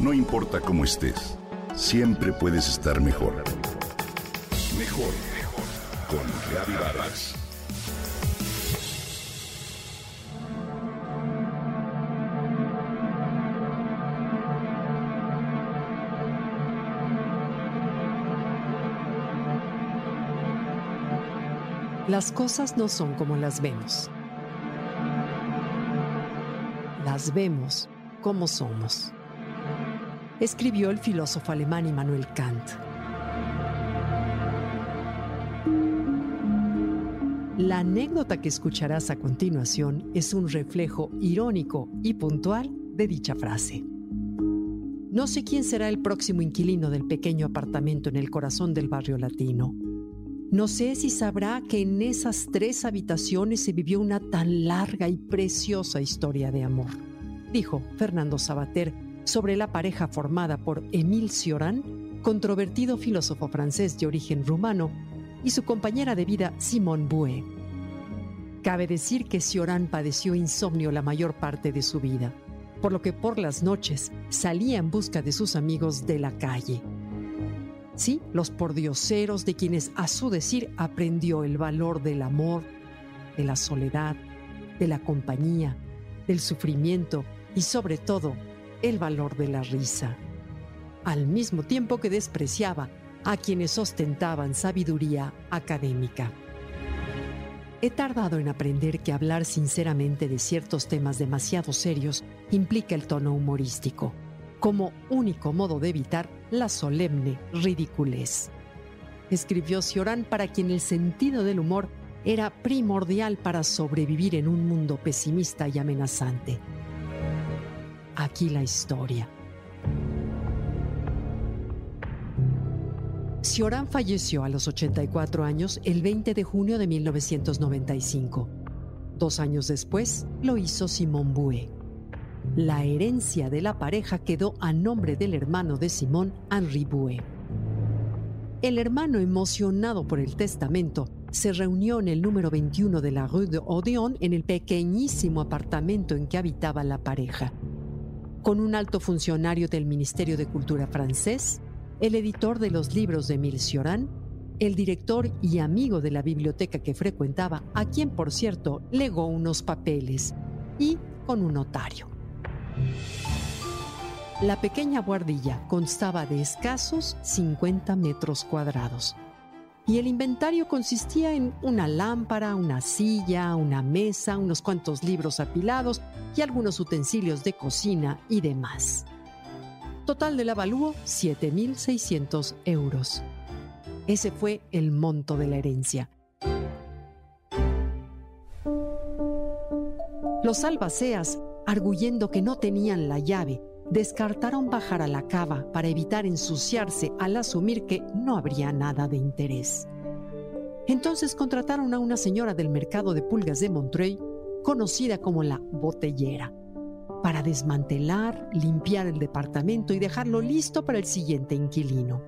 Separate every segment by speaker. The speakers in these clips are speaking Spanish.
Speaker 1: No importa cómo estés, siempre puedes estar mejor. Mejor, mejor. Con Reavivadas.
Speaker 2: Las cosas no son como las vemos. Las vemos como somos. Escribió el filósofo alemán Immanuel Kant. La anécdota que escucharás a continuación es un reflejo irónico y puntual de dicha frase. No sé quién será el próximo inquilino del pequeño apartamento en el corazón del barrio latino no sé si sabrá que en esas tres habitaciones se vivió una tan larga y preciosa historia de amor, dijo Fernando Sabater sobre la pareja formada por Émile Cioran, controvertido filósofo francés de origen rumano, y su compañera de vida Simone Bouet. Cabe decir que Cioran padeció insomnio la mayor parte de su vida, por lo que por las noches salía en busca de sus amigos de la calle sí, los pordioseros de quienes a su decir aprendió el valor del amor, de la soledad, de la compañía, del sufrimiento y sobre todo el valor de la risa, al mismo tiempo que despreciaba a quienes ostentaban sabiduría académica. He tardado en aprender que hablar sinceramente de ciertos temas demasiado serios implica el tono humorístico como único modo de evitar la solemne ridiculez. Escribió Cioran para quien el sentido del humor era primordial para sobrevivir en un mundo pesimista y amenazante. Aquí la historia. Cioran falleció a los 84 años el 20 de junio de 1995. Dos años después lo hizo Simón Bouet. La herencia de la pareja quedó a nombre del hermano de Simón, Henri Bouet. El hermano, emocionado por el testamento, se reunió en el número 21 de la Rue de Odéon en el pequeñísimo apartamento en que habitaba la pareja. Con un alto funcionario del Ministerio de Cultura francés, el editor de los libros de Emile Cioran, el director y amigo de la biblioteca que frecuentaba, a quien por cierto legó unos papeles, y con un notario. La pequeña guardilla constaba de escasos 50 metros cuadrados y el inventario consistía en una lámpara, una silla, una mesa, unos cuantos libros apilados y algunos utensilios de cocina y demás. Total del avalúo, 7.600 euros. Ese fue el monto de la herencia. Los albaceas arguyendo que no tenían la llave, descartaron bajar a la cava para evitar ensuciarse al asumir que no habría nada de interés. Entonces contrataron a una señora del mercado de pulgas de Montreuil, conocida como la botellera, para desmantelar, limpiar el departamento y dejarlo listo para el siguiente inquilino.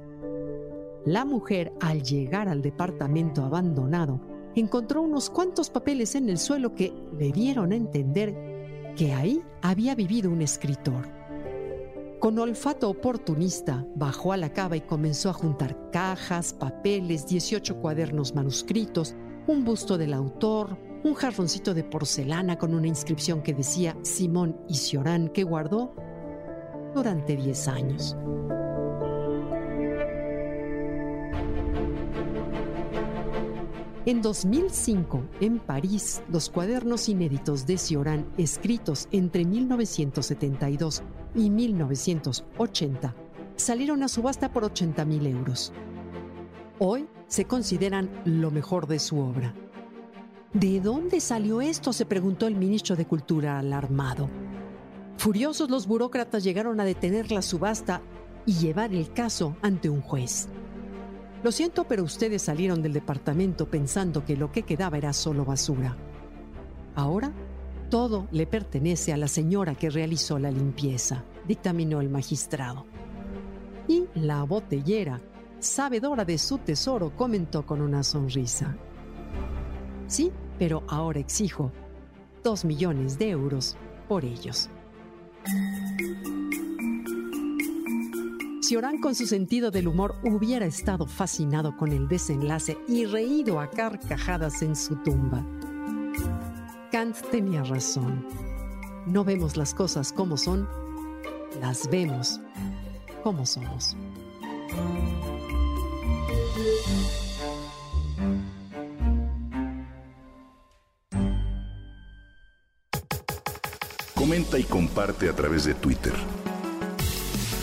Speaker 2: La mujer, al llegar al departamento abandonado, encontró unos cuantos papeles en el suelo que le dieron a entender que ahí había vivido un escritor. Con olfato oportunista, bajó a la cava y comenzó a juntar cajas, papeles, 18 cuadernos manuscritos, un busto del autor, un jarroncito de porcelana con una inscripción que decía Simón y Ciorán que guardó durante 10 años. En 2005, en París, los cuadernos inéditos de Cioran, escritos entre 1972 y 1980, salieron a subasta por 80 mil euros. Hoy se consideran lo mejor de su obra. ¿De dónde salió esto? se preguntó el ministro de Cultura alarmado. Furiosos los burócratas llegaron a detener la subasta y llevar el caso ante un juez. Lo siento, pero ustedes salieron del departamento pensando que lo que quedaba era solo basura. Ahora, todo le pertenece a la señora que realizó la limpieza, dictaminó el magistrado. Y la botellera, sabedora de su tesoro, comentó con una sonrisa. Sí, pero ahora exijo dos millones de euros por ellos. Cioran con su sentido del humor hubiera estado fascinado con el desenlace y reído a carcajadas en su tumba. Kant tenía razón. No vemos las cosas como son, las vemos como somos.
Speaker 1: Comenta y comparte a través de Twitter.